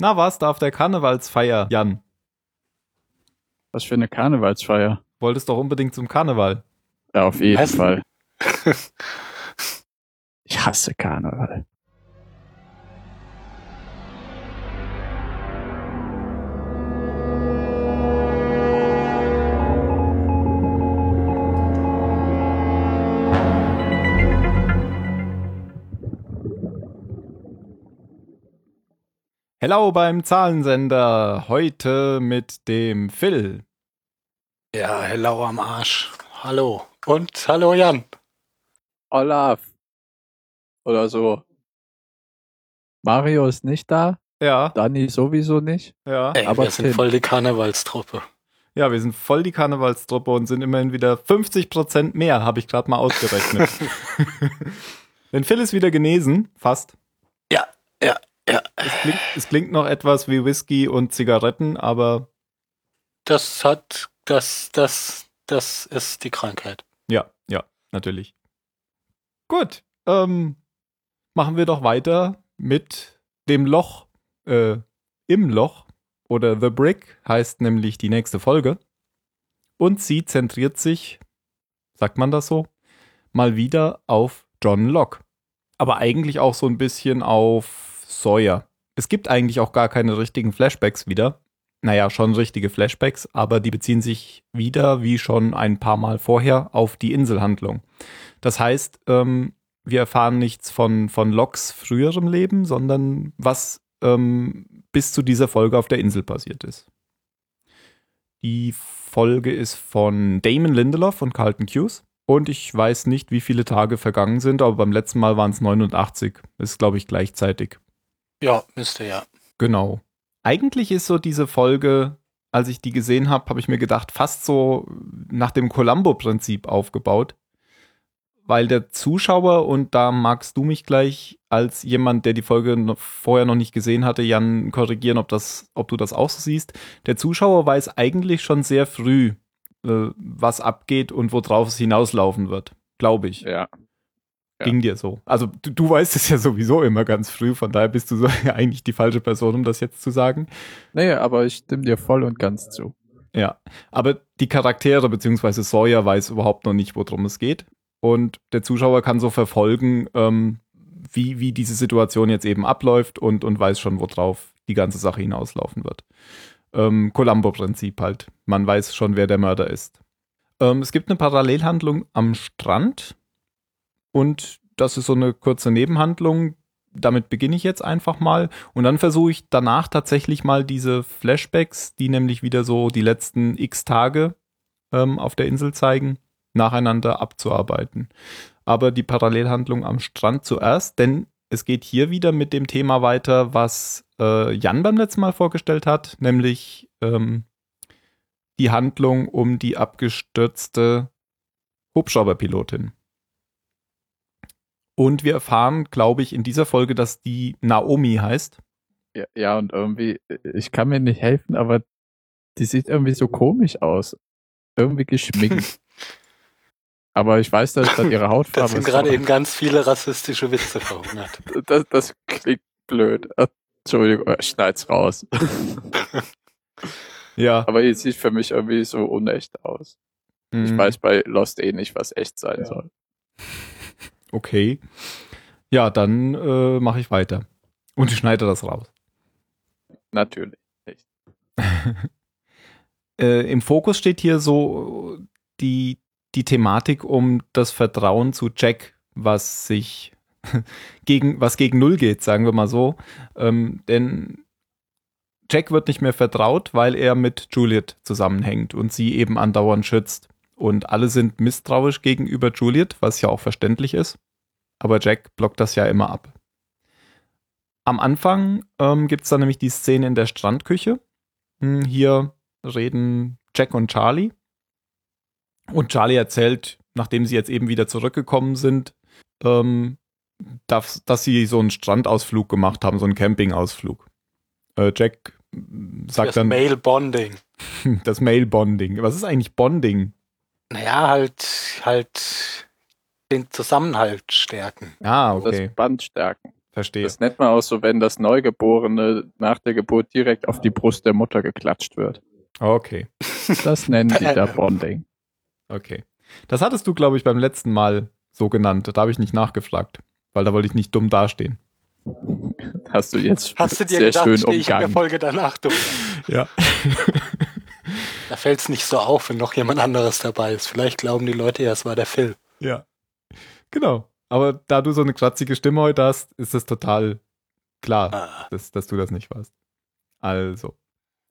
Na, warst du auf der Karnevalsfeier, Jan? Was für eine Karnevalsfeier. Wolltest doch unbedingt zum Karneval. Ja, auf jeden Was? Fall. Ich hasse Karneval. Hello beim Zahlensender. Heute mit dem Phil. Ja, hello am Arsch. Hallo. Und hallo Jan. Olaf. Oder so. Mario ist nicht da. Ja, Dani sowieso nicht. ja. Ey, Aber wir sind Tim. voll die Karnevalstruppe. Ja, wir sind voll die Karnevalstruppe und sind immerhin wieder 50% mehr, habe ich gerade mal ausgerechnet. Denn Phil ist wieder genesen, fast. Ja, ja, ja. Es klingt, es klingt noch etwas wie Whisky und Zigaretten, aber Das hat, das, das, das ist die Krankheit. ja, ja, natürlich. Gut, ähm, machen wir doch weiter mit dem Loch, äh, im Loch oder The Brick heißt nämlich die nächste Folge. Und sie zentriert sich, sagt man das so, mal wieder auf John Locke. Aber eigentlich auch so ein bisschen auf Sawyer. Es gibt eigentlich auch gar keine richtigen Flashbacks wieder. Naja, schon richtige Flashbacks, aber die beziehen sich wieder, wie schon ein paar Mal vorher, auf die Inselhandlung. Das heißt, ähm, wir erfahren nichts von, von Locks früherem Leben, sondern was ähm, bis zu dieser Folge auf der Insel passiert ist. Die Folge ist von Damon Lindelof und Carlton Hughes. Und ich weiß nicht, wie viele Tage vergangen sind, aber beim letzten Mal waren es 89. Ist, glaube ich, gleichzeitig. Ja, müsste ja. Genau. Eigentlich ist so diese Folge, als ich die gesehen habe, habe ich mir gedacht, fast so nach dem Columbo-Prinzip aufgebaut. Weil der Zuschauer, und da magst du mich gleich als jemand, der die Folge noch vorher noch nicht gesehen hatte, Jan, korrigieren, ob, das, ob du das auch so siehst. Der Zuschauer weiß eigentlich schon sehr früh, äh, was abgeht und worauf es hinauslaufen wird. Glaube ich. Ja. Ja. Ging dir so. Also du, du weißt es ja sowieso immer ganz früh, von daher bist du so eigentlich die falsche Person, um das jetzt zu sagen. Nee, aber ich stimme dir voll und ganz zu. Ja, aber die Charaktere beziehungsweise Sawyer weiß überhaupt noch nicht, worum es geht. Und der Zuschauer kann so verfolgen, ähm, wie, wie diese Situation jetzt eben abläuft und, und weiß schon, worauf die ganze Sache hinauslaufen wird. Ähm, Columbo-Prinzip halt. Man weiß schon, wer der Mörder ist. Ähm, es gibt eine Parallelhandlung am Strand und das ist so eine kurze Nebenhandlung. Damit beginne ich jetzt einfach mal und dann versuche ich danach tatsächlich mal diese Flashbacks, die nämlich wieder so die letzten x Tage ähm, auf der Insel zeigen, nacheinander abzuarbeiten. Aber die Parallelhandlung am Strand zuerst, denn es geht hier wieder mit dem Thema weiter, was äh, Jan beim letzten Mal vorgestellt hat, nämlich ähm, die Handlung um die abgestürzte Hubschrauberpilotin. Und wir erfahren, glaube ich, in dieser Folge, dass die Naomi heißt. Ja, ja, und irgendwie, ich kann mir nicht helfen, aber die sieht irgendwie so komisch aus. Irgendwie geschminkt. aber ich weiß, dass dann ihre Das Hautfarbe sind ist gerade so- eben ganz viele rassistische Witze verhungert. das, das klingt blöd. Ach, Entschuldigung, ich schneid's raus. Ja. aber die sieht für mich irgendwie so unecht aus. Ich Mhm. weiß bei Lost eh nicht, was echt sein soll. Okay. Ja, dann äh, mache ich weiter. Und ich schneide das raus. Natürlich. Äh, Im Fokus steht hier so die, die Thematik um das Vertrauen zu Jack, was sich gegen, was gegen Null geht, sagen wir mal so. Ähm, denn Jack wird nicht mehr vertraut, weil er mit Juliet zusammenhängt und sie eben andauernd schützt. Und alle sind misstrauisch gegenüber Juliet, was ja auch verständlich ist. Aber Jack blockt das ja immer ab. Am Anfang ähm, gibt es dann nämlich die Szene in der Strandküche. Hm, Hier reden Jack und Charlie. Und Charlie erzählt, nachdem sie jetzt eben wieder zurückgekommen sind, ähm, dass, dass sie so einen Strandausflug gemacht haben, so einen Campingausflug. Äh, Jack sagt Das dann Male Bonding. das Mail-Bonding. Was ist eigentlich Bonding? Naja, halt, halt den Zusammenhalt stärken. Ah, okay. Das Band stärken. verstehe. Das nennt man auch so, wenn das Neugeborene nach der Geburt direkt auf die Brust der Mutter geklatscht wird. Okay, Das nennen die da Bonding. okay. Das hattest du, glaube ich, beim letzten Mal so genannt. Da habe ich nicht nachgefragt, weil da wollte ich nicht dumm dastehen. Hast du jetzt Hast du dir sehr gedacht, schön stehe ich in der umgangen. Folge danach durch? Ja. Da fällt es nicht so auf, wenn noch jemand anderes dabei ist. Vielleicht glauben die Leute ja, es war der Phil. Ja. Genau. Aber da du so eine kratzige Stimme heute hast, ist es total klar, Ah, dass, dass du das nicht warst. Also.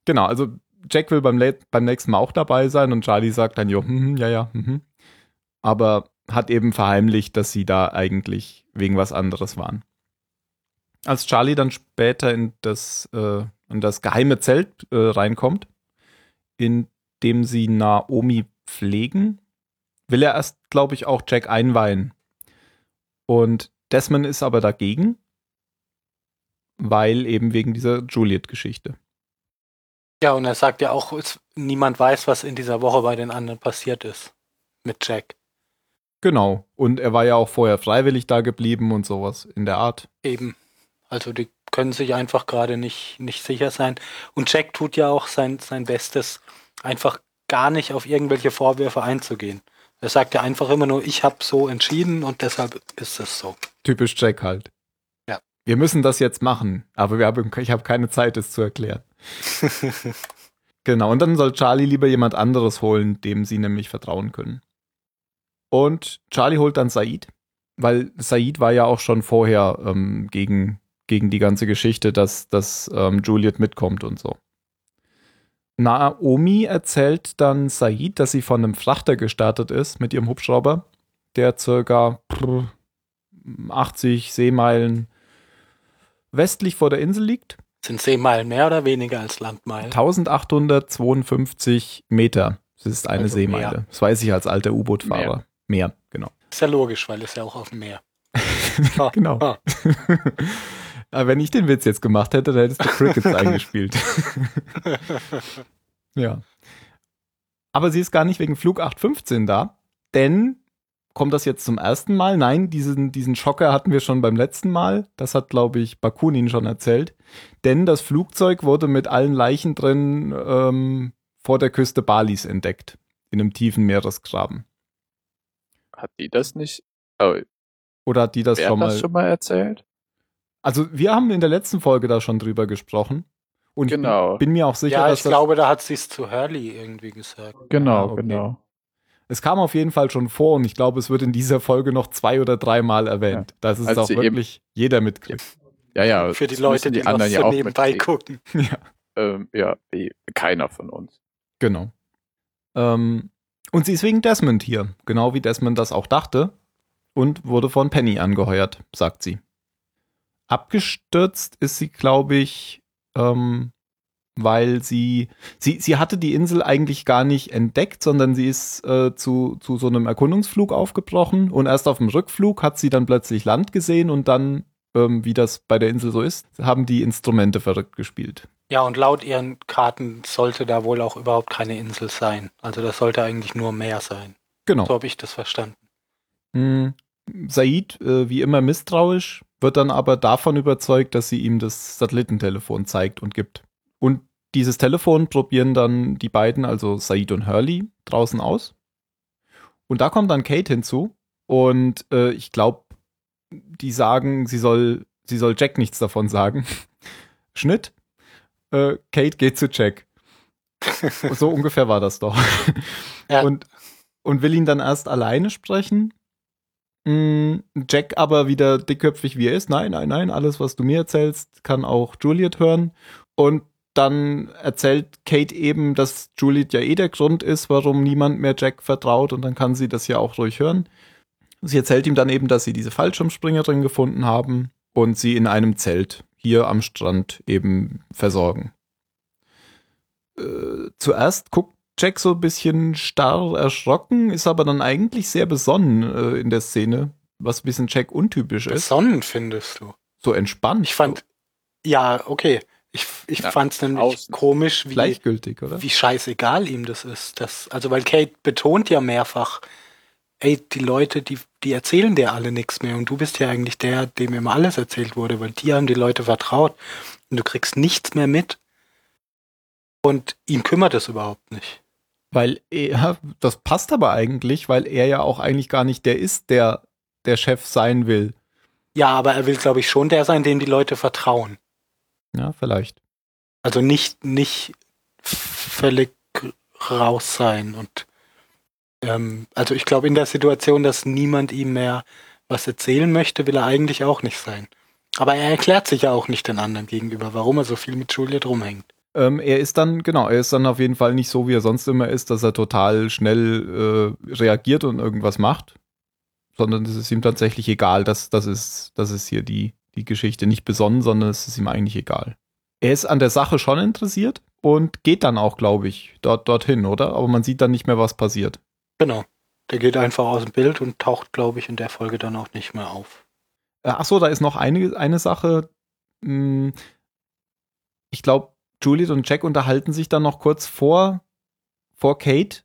Genau, also Jack will beim, beim nächsten Mal auch dabei sein und Charlie sagt dann, jo, hm, hm, ja, ja, hm, hm. Aber hat eben verheimlicht, dass sie da eigentlich wegen was anderes waren. Als Charlie dann später in das, äh, in das geheime Zelt äh, reinkommt, in dem sie Naomi pflegen, will er erst, glaube ich, auch Jack einweihen. Und Desmond ist aber dagegen, weil eben wegen dieser Juliet-Geschichte. Ja, und er sagt ja auch, es, niemand weiß, was in dieser Woche bei den anderen passiert ist. Mit Jack. Genau. Und er war ja auch vorher freiwillig da geblieben und sowas in der Art. Eben. Also die können sich einfach gerade nicht, nicht sicher sein. Und Jack tut ja auch sein, sein Bestes, einfach gar nicht auf irgendwelche Vorwürfe einzugehen. Er sagt ja einfach immer nur, ich habe so entschieden und deshalb ist es so. Typisch Jack halt. Ja. Wir müssen das jetzt machen, aber wir haben, ich habe keine Zeit, es zu erklären. Genau, und dann soll Charlie lieber jemand anderes holen, dem sie nämlich vertrauen können. Und Charlie holt dann Said, weil Said war ja auch schon vorher ähm, gegen, gegen die ganze Geschichte, dass, dass ähm, Juliet mitkommt und so. Naomi erzählt dann Said, dass sie von einem Frachter gestartet ist mit ihrem Hubschrauber, der circa prr, 80 Seemeilen westlich vor der Insel liegt. Sind Seemeilen mehr oder weniger als Landmeilen? 1852 Meter. Das ist eine Also Seemeile. mehr. Das weiß ich als alter U-Boot-Fahrer. Mehr. genau. Ist ja logisch, weil es ja auch auf dem Meer. Genau. Aber wenn ich den Witz jetzt gemacht hätte, dann hättest du Crickets eingespielt. ja. Aber sie ist gar nicht wegen Flug 815 da, denn kommt das jetzt zum ersten Mal? Nein, diesen, diesen Schocker hatten wir schon beim letzten Mal. Das hat, glaube ich, Bakunin schon erzählt. Denn das Flugzeug wurde mit allen Leichen drin ähm, vor der Küste Balis entdeckt. In einem tiefen Meeresgraben. Hat die das nicht? Oh, Oder hat die das wer schon hat mal? das schon mal erzählt? Also wir haben in der letzten Folge da schon drüber gesprochen. Und Genau. ich bin, mir auch sicher, ja, dass ich das, glaube, da hat sie es zu Hurley irgendwie gesagt. Genau, okay. genau. es kam auf jeden Fall schon vor und ich glaube, es wird in dieser Folge noch zwei oder dreimal erwähnt. Das ist Als auch wirklich jeder mitkriegt. Ja, ja. Für die Leute, die, die anderen ja auch nebenbei gucken. ja, Ähm, ja, wie keiner von uns. genau. Ähm, und sie ist wegen Desmond hier, genau wie Desmond das auch dachte und wurde von Penny angeheuert, sagt sie. Abgestürzt ist sie, glaube ich, ähm, weil sie, sie, sie hatte die Insel eigentlich gar nicht entdeckt, sondern sie ist äh, zu, zu so einem Erkundungsflug aufgebrochen und erst auf dem Rückflug hat sie dann plötzlich Land gesehen und dann, ähm, wie das bei der Insel so ist, haben die Instrumente verrückt gespielt. Ja, und laut ihren Karten sollte da wohl auch überhaupt keine Insel sein. Also das sollte eigentlich nur Meer sein. Genau. So habe ich das verstanden. Mm, Said, äh, wie immer misstrauisch, wird dann aber davon überzeugt, dass sie ihm das Satellitentelefon zeigt und gibt. Und dieses Telefon probieren dann die beiden, also Said und Hurley, draußen aus. Und da kommt dann Kate hinzu und äh, ich glaube, die sagen, sie soll, sie soll Jack nichts davon sagen. Schnitt. Äh, Kate geht zu Jack. so ungefähr war das doch. Ja. Und, und will ihn dann erst alleine sprechen. Mm, Jack aber wieder dickköpfig wie er ist. Nein, nein, nein, alles, was du mir erzählst, kann auch Juliet hören. Und dann erzählt Kate eben, dass Juliet ja eh der Grund ist, warum niemand mehr Jack vertraut. Und dann kann sie das ja auch ruhig hören. Sie erzählt ihm dann eben, dass sie diese Fallschirmspringerin gefunden haben und sie in einem Zelt hier am Strand eben versorgen. Äh, zuerst guckt Jack so ein bisschen starr erschrocken, ist aber dann eigentlich sehr besonnen äh, in der Szene, was ein bisschen Jack untypisch ist. Besonnen findest du. So entspannt. Ich fand, ja, okay. Ich, ich Ja, fand es nämlich außen. komisch, wie, gleichgültig, oder? wie scheißegal ihm das ist. Das, also, weil Kate betont ja mehrfach, ey, die Leute, die, die erzählen dir alle nichts mehr und du bist ja eigentlich der, dem immer alles erzählt wurde, weil die haben die Leute vertraut und du kriegst nichts mehr mit und ihn kümmert es überhaupt nicht. Weil er, das passt aber eigentlich, weil er ja auch eigentlich gar nicht der ist, der der Chef sein will. Ja, aber er will, glaube ich, schon der sein, dem die Leute vertrauen. Ja, vielleicht. Also nicht, nicht völlig raus sein und ähm, also ich glaube in der Situation, dass niemand ihm mehr was erzählen möchte, will er eigentlich auch nicht sein. Aber er erklärt sich ja auch nicht den anderen gegenüber, warum er so viel mit Juliet rumhängt. Ähm, er ist dann, genau, er ist dann auf jeden Fall nicht so, wie er sonst immer ist, dass er total schnell äh, reagiert und irgendwas macht, sondern es ist ihm tatsächlich egal. Das, das, ist, das ist hier die, die Geschichte nicht besonnen, sondern es ist ihm eigentlich egal. Er ist an der Sache schon interessiert und geht dann auch, glaube ich, dort, dorthin, oder? Aber man sieht dann nicht mehr, was passiert. Genau. Der geht einfach aus dem Bild und taucht, glaube ich, in der Folge dann auch nicht mehr auf. Äh, ach so, da ist noch eine, eine Sache. Hm, ich glaube, Juliet und Jack unterhalten sich dann noch kurz vor, vor Kate,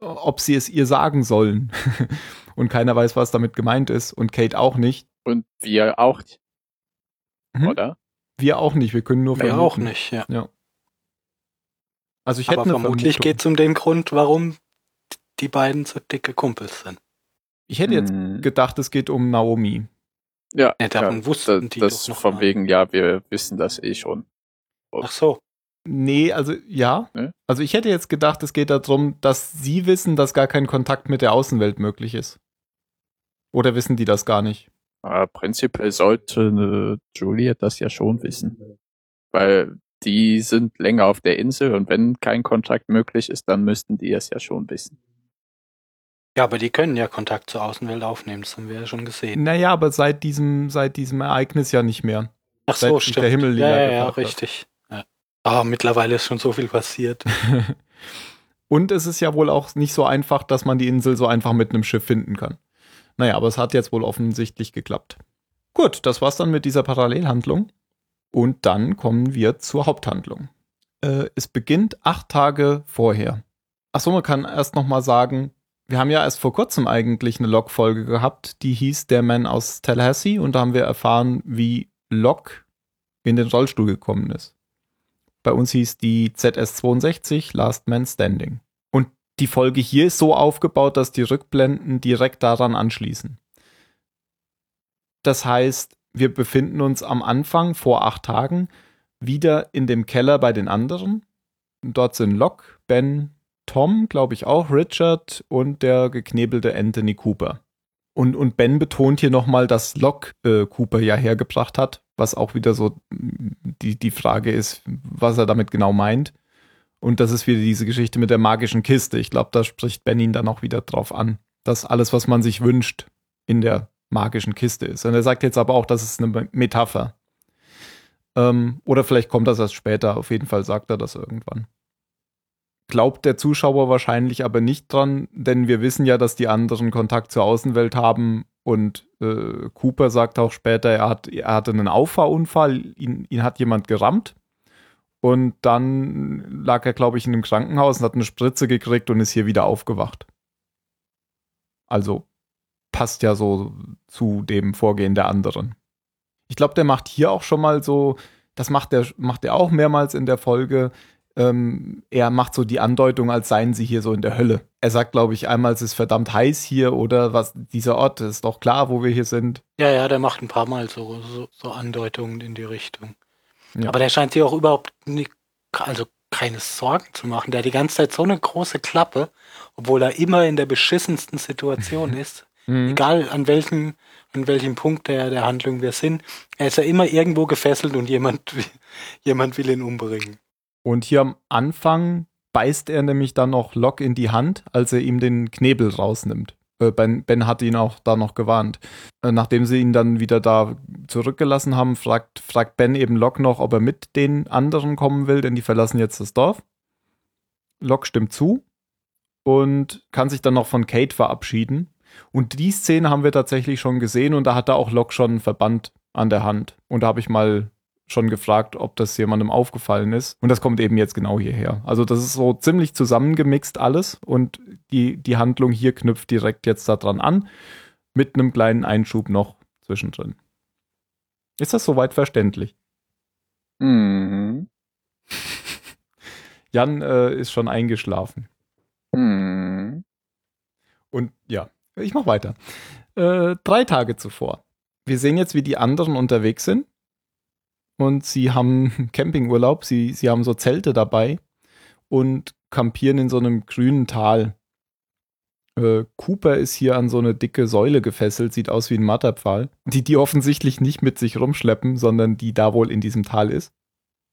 ob sie es ihr sagen sollen. und keiner weiß, was damit gemeint ist und Kate auch nicht. Und wir auch nicht. Mhm. Oder? Wir auch nicht, wir können nur Wir vermuten. auch nicht, ja. Ja. Also ich Aber hätte eine vermutlich geht es um den Grund, warum die beiden so dicke Kumpels sind. Ich hätte jetzt Hm. gedacht, es geht um Naomi. Ja, Ja, davon ja, wussten das, die das doch noch von gar wegen, ja, wir wissen das eh schon. Ach so. Nee, also ja. Ne? Also ich hätte jetzt gedacht, es geht darum, dass sie wissen, dass gar kein Kontakt mit der Außenwelt möglich ist. Oder wissen die das gar nicht? Aber prinzipiell sollte eine Juliet das ja schon wissen. Weil die sind länger auf der Insel und wenn kein Kontakt möglich ist, dann müssten die es ja schon wissen. Ja, aber die können ja Kontakt zur Außenwelt aufnehmen, das haben wir ja schon gesehen. Naja, aber seit diesem, seit diesem Ereignis ja nicht mehr. Ach seit so, sich stimmt. der Himmel ja, ja, ja, gefärbt hat. Ah, mittlerweile ist schon so viel passiert. Und es ist ja wohl auch nicht so einfach, dass man die Insel so einfach mit einem Schiff finden kann. Naja, aber es hat jetzt wohl offensichtlich geklappt. Gut, das war's dann mit dieser Parallelhandlung. Und dann kommen wir zur Haupthandlung. Äh, es beginnt acht Tage vorher. Achso, man kann erst noch mal sagen, wir haben ja erst vor kurzem eigentlich eine Log-Folge gehabt, die hieß Der Mann aus Tallahassee und da haben wir erfahren, wie Locke in den Rollstuhl gekommen ist. Bei uns hieß die ZS62 Last Man Standing. Und die Folge hier ist so aufgebaut, dass die Rückblenden direkt daran anschließen. Das heißt, wir befinden uns am Anfang vor acht Tagen wieder in dem Keller bei den anderen. Dort sind Locke, Ben, Tom, glaube ich auch, Richard und der geknebelte Anthony Cooper. Und, und Ben betont hier nochmal, dass Locke äh, Cooper ja hergebracht hat, was auch wieder so die, die Frage ist, was er damit genau meint. Und das ist wieder diese Geschichte mit der magischen Kiste. Ich glaube, da spricht Ben ihn dann auch wieder drauf an, dass alles, was man sich wünscht, in der magischen Kiste ist. Und er sagt jetzt aber auch, das ist eine Metapher. Ähm, oder vielleicht kommt das erst später. Auf jeden Fall sagt er das irgendwann. Glaubt der Zuschauer wahrscheinlich aber nicht dran, denn wir wissen ja, dass die anderen Kontakt zur Außenwelt haben und äh, Cooper sagt auch später, er, hat, er hatte einen Auffahrunfall, ihn, ihn hat jemand gerammt und dann lag er, glaube ich, in einem Krankenhaus und hat eine Spritze gekriegt und ist hier wieder aufgewacht. Also passt ja so zu dem Vorgehen der anderen. Ich glaube, der macht hier auch schon mal so, das macht er macht er auch mehrmals in der Folge. Ähm, er macht so die Andeutung, als seien sie hier so in der Hölle. Er sagt, glaube ich, einmal, es ist verdammt heiß hier oder was, dieser Ort ist doch klar, wo wir hier sind. Ja, ja, der macht ein paar Mal so, so, so Andeutungen in die Richtung. Ja. Aber der scheint sich auch überhaupt nicht, also keine Sorgen zu machen. Der hat die ganze Zeit so eine große Klappe, obwohl er immer in der beschissensten Situation ist. Mhm. Egal an welchem, an welchem Punkt der, der Handlung wir sind. Er ist ja immer irgendwo gefesselt und jemand, jemand will ihn umbringen. Und hier am Anfang beißt er nämlich dann noch Locke in die Hand, als er ihm den Knebel rausnimmt. Äh, Ben, ben hat ihn auch da noch gewarnt. Äh, nachdem sie ihn dann wieder da zurückgelassen haben, fragt, fragt Ben eben Locke noch, ob er mit den anderen kommen will, denn die verlassen jetzt das Dorf. Locke stimmt zu und kann sich dann noch von Kate verabschieden. Und die Szene haben wir tatsächlich schon gesehen und da hat er auch Locke schon einen Verband an der Hand. Und da habe ich mal schon gefragt, ob das jemandem aufgefallen ist. Und das kommt eben jetzt genau hierher. Also das ist so ziemlich zusammengemixt alles und die, die Handlung hier knüpft direkt jetzt daran an, mit einem kleinen Einschub noch zwischendrin. Ist das soweit verständlich? Mhm. Jan äh, ist schon eingeschlafen. Mhm. Und ja, ich mach weiter. Äh, drei Tage zuvor. Wir sehen jetzt, wie die anderen unterwegs sind. Und sie haben Campingurlaub, sie, sie haben so Zelte dabei und kampieren in so einem grünen Tal. Äh, Cooper ist hier an so eine dicke Säule gefesselt, sieht aus wie ein Matterpfahl, die die offensichtlich nicht mit sich rumschleppen, sondern die da wohl in diesem Tal ist.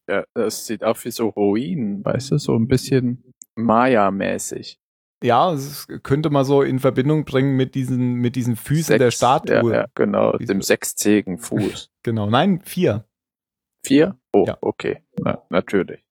Ja, das sieht auch wie so Ruinen, weißt du, so ein bisschen Maya-mäßig. Ja, es könnte man so in Verbindung bringen mit diesen, mit diesen Füßen der Sechs- Statue. Ja, ja, genau, Diese- dem sechszähigen Fuß. Genau, nein, vier. Vier? Oh, Ja. okay. Na, natürlich.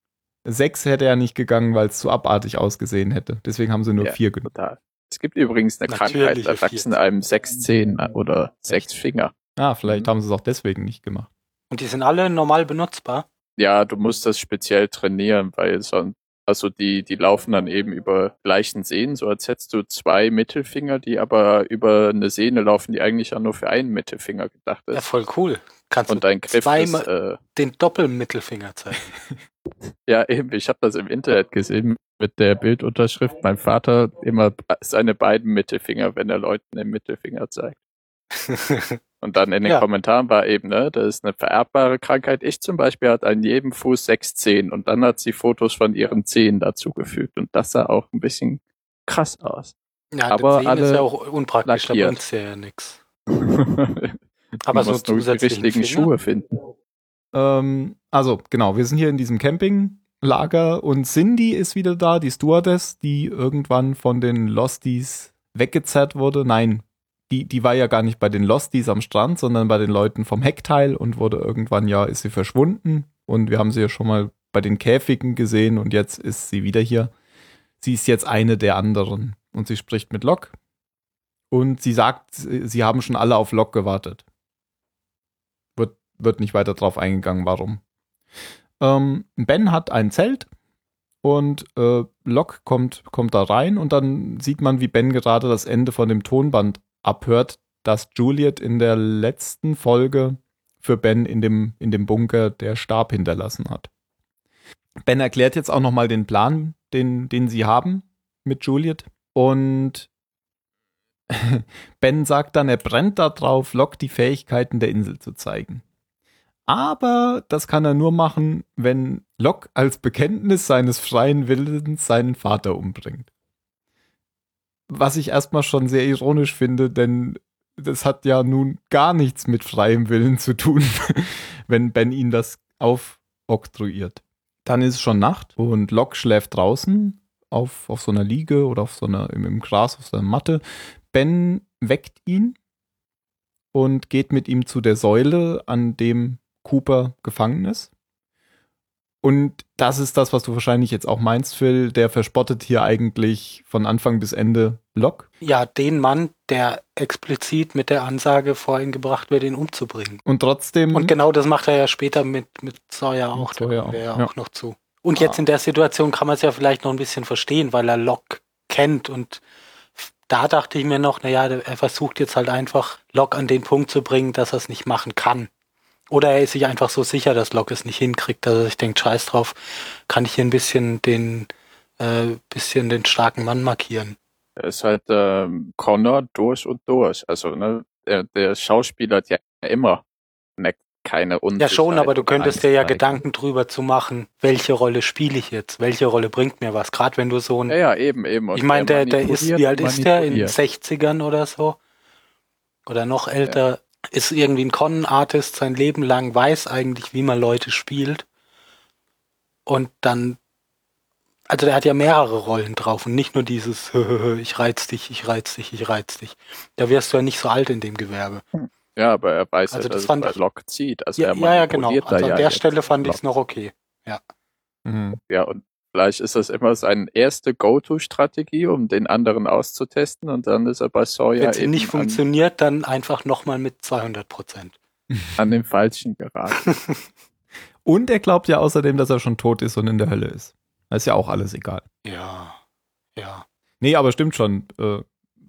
Sechs hätte ja nicht gegangen, weil es zu abartig ausgesehen hätte. Deswegen haben sie nur Ja. vier genommen. Total. Es gibt übrigens eine Krankheit, da wachsen einem sechs Zehen oder sechs Finger. Ah, vielleicht Mhm. haben sie es auch deswegen nicht gemacht. Und die sind alle normal benutzbar. Ja, du musst das speziell trainieren, weil sonst, also die, die laufen dann eben über gleichen Sehnen, so als hättest du zwei Mittelfinger, die aber über eine Sehne laufen, die eigentlich ja nur für einen Mittelfinger gedacht Ja, ist. voll cool. Kannst Und du dein Griff ist, zweimal äh, den Doppelmittelfinger zeigen. ja eben, ich habe das im Internet gesehen mit der Bildunterschrift, mein Vater immer seine beiden Mittelfinger, wenn er Leuten den Mittelfinger zeigt. Und dann in den Ja. Kommentaren war eben, ne, das ist eine vererbbare Krankheit. Ich zum Beispiel hatte an jedem Fuß sechs Zehen und dann hat sie Fotos von ihren Zehen dazugefügt und das sah auch ein bisschen krass aus. ja, Aber ist alle ja auch unpraktisch, da lackiert. bringt's ja nix. Aber so die richtigen Finger? Schuhe finden. Ähm, also, genau, wir sind hier in diesem Campinglager und Cindy ist wieder da, die Stewardess, die irgendwann von den Losties weggezerrt wurde. Nein, die, die war ja gar nicht bei den Losties am Strand, sondern bei den Leuten vom Heckteil und wurde irgendwann ja, ist sie verschwunden. Und wir haben sie ja schon mal bei den Käfigen gesehen und jetzt ist sie wieder hier. Sie ist jetzt eine der anderen und sie spricht mit Locke. Und sie sagt, sie haben schon alle auf Locke gewartet. Wird, nicht weiter drauf eingegangen, warum. Ähm, ben hat ein Zelt und äh, Locke kommt, kommt da rein und dann sieht man, wie Ben gerade das Ende von dem Tonband abhört, das Juliet in der letzten Folge für Ben in dem, in dem Bunker der Stab hinterlassen hat. Ben erklärt jetzt auch nochmal den Plan, den, den sie haben mit Juliet. Und Ben sagt dann, er brennt darauf, Locke die Fähigkeiten der Insel zu zeigen. Aber das kann er nur machen, wenn Locke als Bekenntnis seines freien Willens seinen Vater umbringt. Was ich erstmal schon sehr ironisch finde, denn das hat ja nun gar nichts mit freiem Willen zu tun, wenn Ben ihn das aufoktroyiert. Dann ist es schon Nacht und Locke schläft draußen auf, auf so einer Liege oder auf so einer, im, im Gras, auf so einer Matte. Ben weckt ihn und geht mit ihm zu der Säule, an dem Cooper gefangen ist. Und das ist das, was du wahrscheinlich jetzt auch meinst, Phil. Der verspottet hier eigentlich von Anfang bis Ende Locke. Ja, den Mann, der explizit mit der Ansage vorhin gebracht wird, ihn umzubringen. Und trotzdem. Und genau das macht er ja später mit, mit Sawyer auch. Sawyer da kommen wir auch, ja auch noch zu. Und jetzt Ah. in der Situation kann man es ja vielleicht noch ein bisschen verstehen, weil er Locke kennt und da dachte ich mir noch, naja, er versucht jetzt halt einfach Locke an den Punkt zu bringen, dass er es nicht machen kann. Oder er ist sich einfach so sicher, dass Locke es nicht hinkriegt, dass er sich denkt, scheiß drauf, kann ich hier ein bisschen den, äh, bisschen den starken Mann markieren. Er ist halt ähm, Connor durch und durch. Also, ne, der, der Schauspieler hat ja immer ne, keine Ja Unsicherheit. schon, aber du könntest dir ja. Gedanken drüber zu machen, welche Rolle spiele ich jetzt, welche Rolle bringt mir was, gerade wenn du so ein Ja, ja, eben, eben. Und Ich meine, der, der ist, wie alt ist der? In den manipuliert. 60ern oder so? Oder noch älter? Ist irgendwie ein Con-Artist sein Leben lang, weiß eigentlich, wie man Leute spielt. Und dann, also der hat ja mehrere Rollen drauf und nicht nur dieses, ich reiz dich, ich reiz dich, ich reiz dich. Da wirst du ja nicht so alt in dem Gewerbe. Ja, aber er weiß Also ja, das dass fand es bei Locke zieht. Also Ja, er ja, ja, genau. Also an ja der Stelle fand ich es noch okay. Mhm. Ja, und vielleicht ist das immer seine erste Go-To-Strategie, um den anderen auszutesten und dann ist er bei Sawyer Wenn es eben nicht an, funktioniert, dann einfach nochmal mit 200 Prozent. an den Falschen geraten. Und er glaubt ja außerdem, dass er schon tot ist und in der Hölle ist. Das ist ja auch alles egal. Ja, ja. Nee, aber stimmt schon. Äh,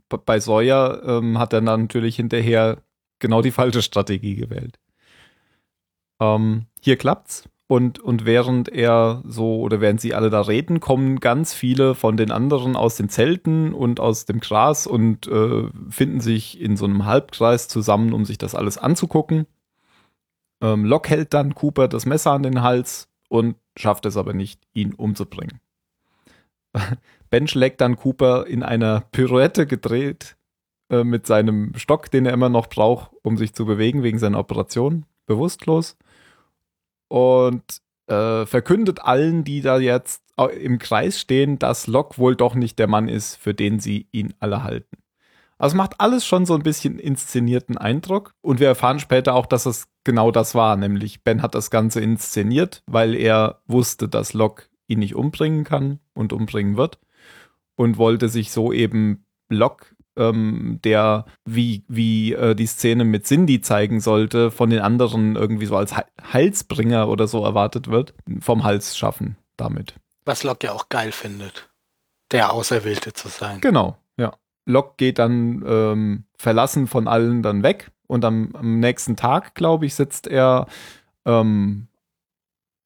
bei Sawyer ähm, hat er dann natürlich hinterher genau die falsche Strategie gewählt. Ähm, hier klappt's. Und, und während er so, oder während sie alle da reden, kommen ganz viele von den anderen aus den Zelten und aus dem Gras und äh, finden sich in so einem Halbkreis zusammen, um sich das alles anzugucken. Ähm, Locke hält dann Cooper das Messer an den Hals und schafft es aber nicht, ihn umzubringen. Ben schlägt dann Cooper in einer Pirouette gedreht äh, mit seinem Stock, den er immer noch braucht, um sich zu bewegen wegen seiner Operation, bewusstlos und äh, verkündet allen, die da jetzt im Kreis stehen, dass Locke wohl doch nicht der Mann ist, für den sie ihn alle halten. Also macht alles schon so ein bisschen inszenierten Eindruck. Und wir erfahren später auch, dass es genau das war. Nämlich Ben hat das Ganze inszeniert, weil er wusste, dass Locke ihn nicht umbringen kann und umbringen wird. Und wollte sich so eben Locke ähm, der wie, wie äh, die Szene mit Cindy zeigen sollte, von den anderen irgendwie so als Heilsbringer oder so erwartet wird, vom Hals schaffen damit. Was Locke ja auch geil findet, der Auserwählte zu sein. Genau, ja. Locke geht dann ähm, verlassen von allen dann weg und am, am nächsten Tag, glaube ich, sitzt er ähm,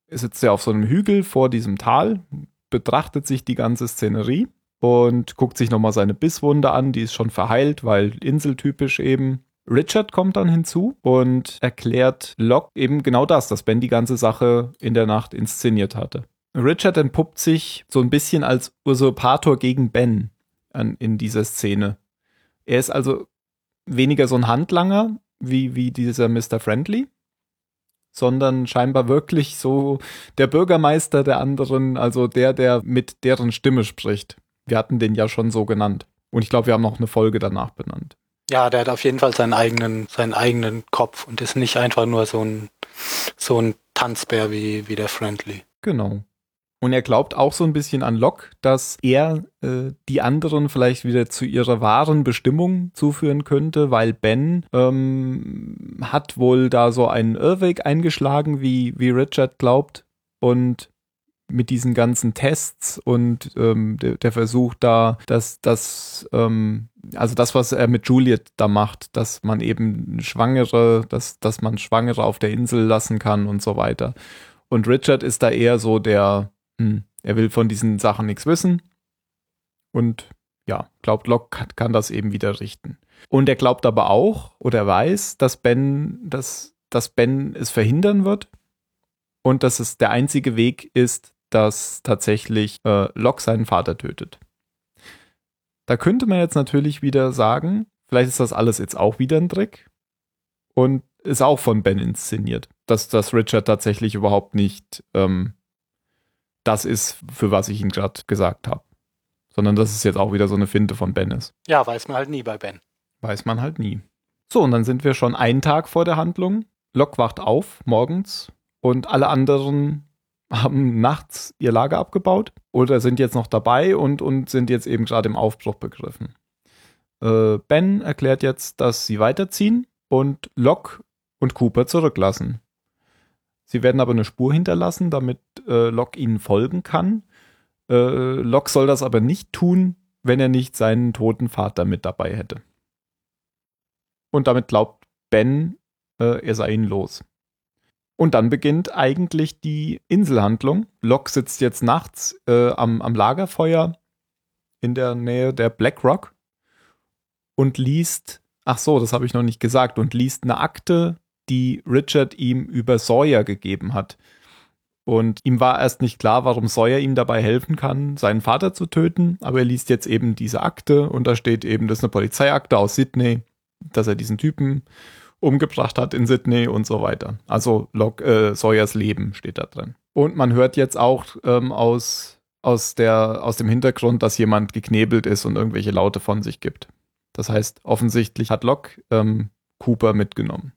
sitzt er auf so einem Hügel vor diesem Tal, betrachtet sich die ganze Szenerie und guckt sich nochmal seine Bisswunde an, die ist schon verheilt, weil inseltypisch eben. Richard kommt dann hinzu und erklärt Locke eben genau das, dass Ben die ganze Sache in der Nacht inszeniert hatte. Richard entpuppt sich so ein bisschen als Usurpator gegen Ben an, in dieser Szene. Er ist also weniger so ein Handlanger wie, wie dieser Mr. Friendly, sondern scheinbar wirklich so der Bürgermeister der anderen, also der, der mit deren Stimme spricht. Wir hatten den ja schon so genannt. Und ich glaube, wir haben noch eine Folge danach benannt. Ja, der hat auf jeden Fall seinen eigenen, seinen eigenen Kopf und ist nicht einfach nur so ein, so ein Tanzbär wie, wie der Friendly. Genau. Und er glaubt auch so ein bisschen an Locke, dass er äh, die anderen vielleicht wieder zu ihrer wahren Bestimmung zuführen könnte, weil Ben ähm, hat wohl da so einen Irrweg eingeschlagen, wie, wie Richard glaubt. Und mit diesen ganzen Tests und ähm, der, der, Versuch da, dass das, ähm, also das, was er mit Juliet da macht, dass man eben Schwangere, dass, dass man Schwangere auf der Insel lassen kann und so weiter. Und Richard ist da eher so der, hm, er will von diesen Sachen nichts wissen und ja, glaubt, Locke kann, kann das eben wieder richten. Und er glaubt aber auch, oder er weiß, dass Ben, dass, dass Ben es verhindern wird und dass es der einzige Weg ist, dass tatsächlich äh, Locke seinen Vater tötet. Da könnte man jetzt natürlich wieder sagen, vielleicht ist das alles jetzt auch wieder ein Trick und ist auch von Ben inszeniert, dass, dass Richard tatsächlich überhaupt nicht ähm, das ist, für was ich ihn gerade gesagt habe. Sondern dass es jetzt auch wieder so eine Finte von Ben ist. Ja, weiß man halt nie bei Ben. Weiß man halt nie. So, und dann sind wir schon einen Tag vor der Handlung. Locke wacht auf morgens und alle anderen haben nachts ihr Lager abgebaut oder sind jetzt noch dabei und, und sind jetzt eben gerade im Aufbruch begriffen. Äh, ben erklärt jetzt, dass sie weiterziehen und Locke und Cooper zurücklassen. Sie werden aber eine Spur hinterlassen, damit äh, Locke ihnen folgen kann. Äh, Locke soll das aber nicht tun, wenn er nicht seinen toten Vater mit dabei hätte. Und damit glaubt Ben, äh, er sei ihn los. Und dann beginnt eigentlich die Inselhandlung. Locke sitzt jetzt nachts äh, am, am Lagerfeuer in der Nähe der Black Rock und liest, ach so, das habe ich noch nicht gesagt, und liest eine Akte, die Richard ihm über Sawyer gegeben hat. Und ihm war erst nicht klar, warum Sawyer ihm dabei helfen kann, seinen Vater zu töten, aber er liest jetzt eben diese Akte und da steht eben, das ist eine Polizeiakte aus Sydney, dass er diesen Typen umgebracht hat in Sydney und so weiter. Also Log, äh, Sawyers Leben steht da drin. Und man hört jetzt auch ähm, aus, aus, der, aus dem Hintergrund, dass jemand geknebelt ist und irgendwelche Laute von sich gibt. Das heißt, offensichtlich hat Locke ähm, Cooper mitgenommen.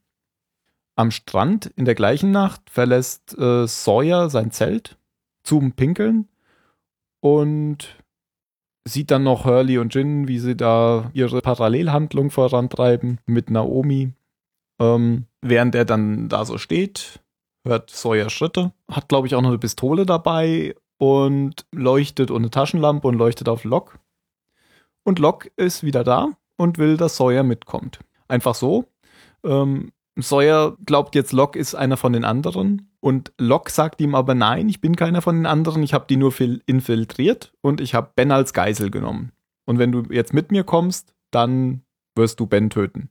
Am Strand in der gleichen Nacht verlässt äh, Sawyer sein Zelt zum Pinkeln und sieht dann noch Hurley und Jin, wie sie da ihre Parallelhandlung vorantreiben mit Naomi ähm, während er dann da so steht, hört Sawyer Schritte, hat glaube ich auch noch eine Pistole dabei und leuchtet und eine Taschenlampe und leuchtet auf Locke. Und Locke ist wieder da und will, dass Sawyer mitkommt. Einfach so. Ähm, Sawyer glaubt jetzt, Locke ist einer von den anderen und Locke sagt ihm aber nein, ich bin keiner von den anderen, ich habe die nur infiltriert und ich habe Ben als Geisel genommen. Und wenn du jetzt mit mir kommst, dann wirst du Ben töten.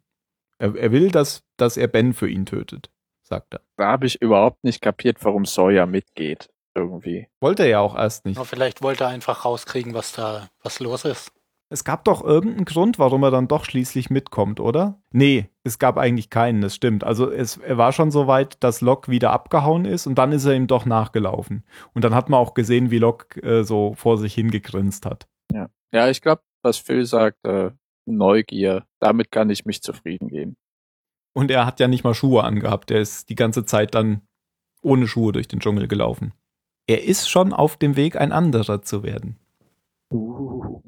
Er, er will, dass, dass er Ben für ihn tötet, sagt er. Da habe ich überhaupt nicht kapiert, warum Sawyer mitgeht. Irgendwie. Wollte er ja auch erst nicht. Aber vielleicht wollte er einfach rauskriegen, was da, was los ist. Es gab doch irgendeinen Grund, warum er dann doch schließlich mitkommt, oder? Nee, es gab eigentlich keinen, das stimmt. Also es, er war schon so weit, dass Locke wieder abgehauen ist und dann ist er ihm doch nachgelaufen. Und dann hat man auch gesehen, wie Locke äh, so vor sich hingegrinst hat. Ja, ja ich glaube, was Phil sagt, äh, Neugier, damit kann ich mich zufrieden geben. Und er hat ja nicht mal Schuhe angehabt, er ist die ganze Zeit dann ohne Schuhe durch den Dschungel gelaufen. Er ist schon auf dem Weg, ein anderer zu werden. Uh.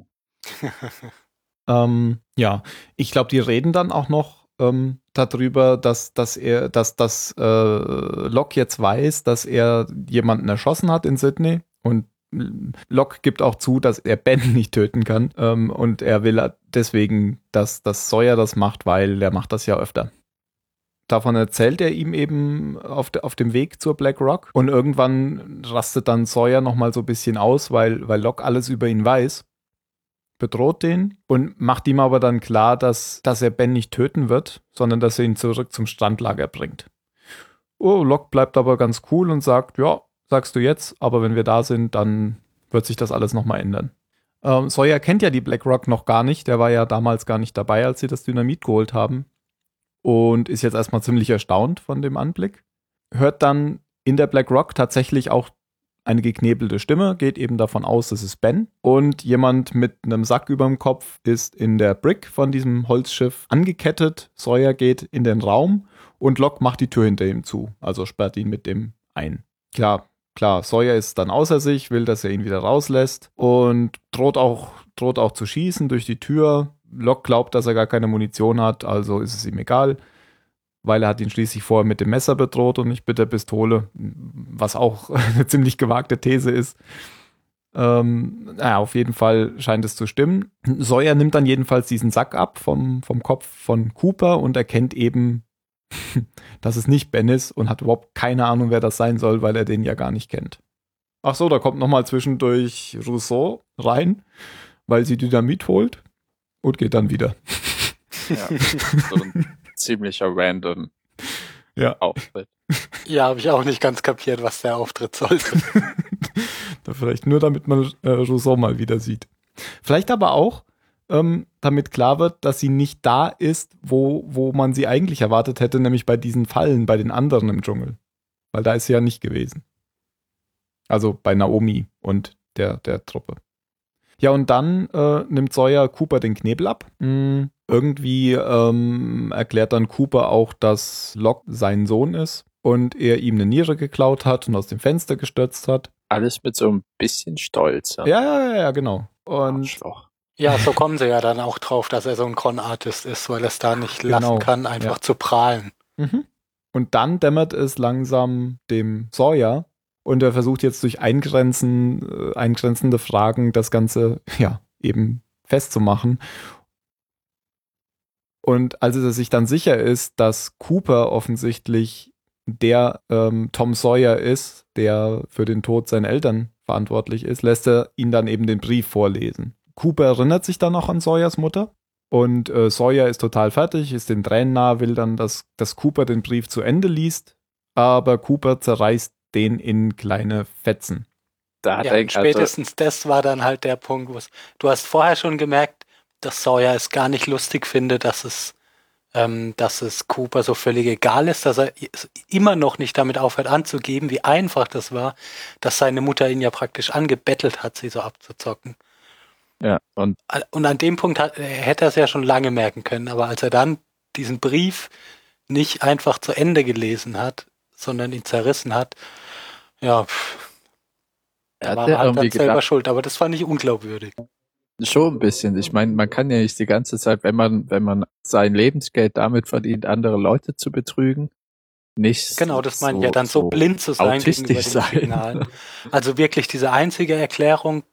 ähm, ja, ich glaube, die reden dann auch noch ähm, darüber, dass, dass er, dass das äh, Locke jetzt weiß, dass er jemanden erschossen hat in Sydney und Locke gibt auch zu, dass er Ben nicht töten kann ähm, und er will deswegen, dass, dass Sawyer das macht, weil er macht das ja öfter. Davon erzählt er ihm eben auf, de, auf dem Weg zur Black Rock und irgendwann rastet dann Sawyer nochmal so ein bisschen aus, weil, weil Locke alles über ihn weiß bedroht den und macht ihm aber dann klar, dass, dass er Ben nicht töten wird, sondern dass er ihn zurück zum Strandlager bringt. Oh, Locke bleibt aber ganz cool und sagt, ja, sagst du jetzt, aber wenn wir da sind, dann wird sich das alles nochmal ändern. Ähm, Sawyer kennt ja die BlackRock noch gar nicht, der war ja damals gar nicht dabei, als sie das Dynamit geholt haben und ist jetzt erstmal ziemlich erstaunt von dem Anblick. Hört dann in der BlackRock tatsächlich auch eine geknebelte Stimme geht eben davon aus, es ist Ben. Und jemand mit einem Sack über dem Kopf ist in der Brick von diesem Holzschiff angekettet. Sawyer geht in den Raum und Locke macht die Tür hinter ihm zu. Also sperrt ihn mit dem ein. Klar, klar, Sawyer ist dann außer sich, will, dass er ihn wieder rauslässt und droht auch, droht auch zu schießen durch die Tür. Locke glaubt, dass er gar keine Munition hat, also ist es ihm egal weil er hat ihn schließlich vorher mit dem Messer bedroht und nicht mit der Pistole, was auch eine ziemlich gewagte These ist. Ähm, naja, auf jeden Fall scheint es zu stimmen. Sawyer nimmt dann jedenfalls diesen Sack ab vom, vom Kopf von Cooper und erkennt eben, dass es nicht Ben ist und hat überhaupt keine Ahnung, wer das sein soll, weil er den ja gar nicht kennt. Ach so, da kommt nochmal zwischendurch Rousseau rein, weil sie Dynamit holt und geht dann wieder. Ja, so ein ziemlicher random ja. Auftritt. Ja, habe ich auch nicht ganz kapiert, was der Auftritt sollte. da vielleicht nur, damit man äh, Rousseau mal wieder sieht. Vielleicht aber auch, ähm, damit klar wird, dass sie nicht da ist, wo, wo man sie eigentlich erwartet hätte, nämlich bei diesen Fallen, bei den anderen im Dschungel. Weil da ist sie ja nicht gewesen. Also bei Naomi und der, der Truppe. Ja, und dann äh, nimmt Sawyer Cooper den Knebel ab. Mhm. Irgendwie ähm, erklärt dann Cooper auch, dass Locke sein Sohn ist und er ihm eine Niere geklaut hat und aus dem Fenster gestürzt hat. Alles mit so ein bisschen Stolz. Ja, ja, ja, ja genau. Und Arschloch. Ja, so kommen sie ja dann auch drauf, dass er so ein Con-Artist ist, weil er es da nicht genau. lassen kann, einfach ja. zu prahlen. Mhm. Und dann dämmert es langsam dem Sawyer, und er versucht jetzt durch Eingrenzen, äh, eingrenzende Fragen das Ganze, ja, eben festzumachen. Und als er sich dann sicher ist, dass Cooper offensichtlich der ähm, Tom Sawyer ist, der für den Tod seiner Eltern verantwortlich ist, lässt er ihn dann eben den Brief vorlesen. Cooper erinnert sich dann noch an Sawyers Mutter und äh, Sawyer ist total fertig, ist den Tränen nah, will dann, dass, dass Cooper den Brief zu Ende liest, aber Cooper zerreißt den in kleine Fetzen. Da hat ja, er, spätestens also, das war dann halt der Punkt, wo du hast vorher schon gemerkt, dass Sawyer es gar nicht lustig findet, dass es, ähm, dass es Cooper so völlig egal ist, dass er immer noch nicht damit aufhört anzugeben, wie einfach das war, dass seine Mutter ihn ja praktisch angebettelt hat, sie so abzuzocken. Ja, und, und an dem Punkt hat, hätte er es ja schon lange merken können, aber als er dann diesen Brief nicht einfach zu Ende gelesen hat, sondern ihn zerrissen hat, ja, er war halt dann selber gedacht, schuld, aber das fand ich unglaubwürdig. Schon ein bisschen. Ich meine, man kann ja nicht die ganze Zeit, wenn man, wenn man sein Lebensgeld damit verdient, andere Leute zu betrügen, nicht Genau, das meine ich ja, dann so, blind zu sein gegenüber dem sein. Signal. Also wirklich diese einzige Erklärung,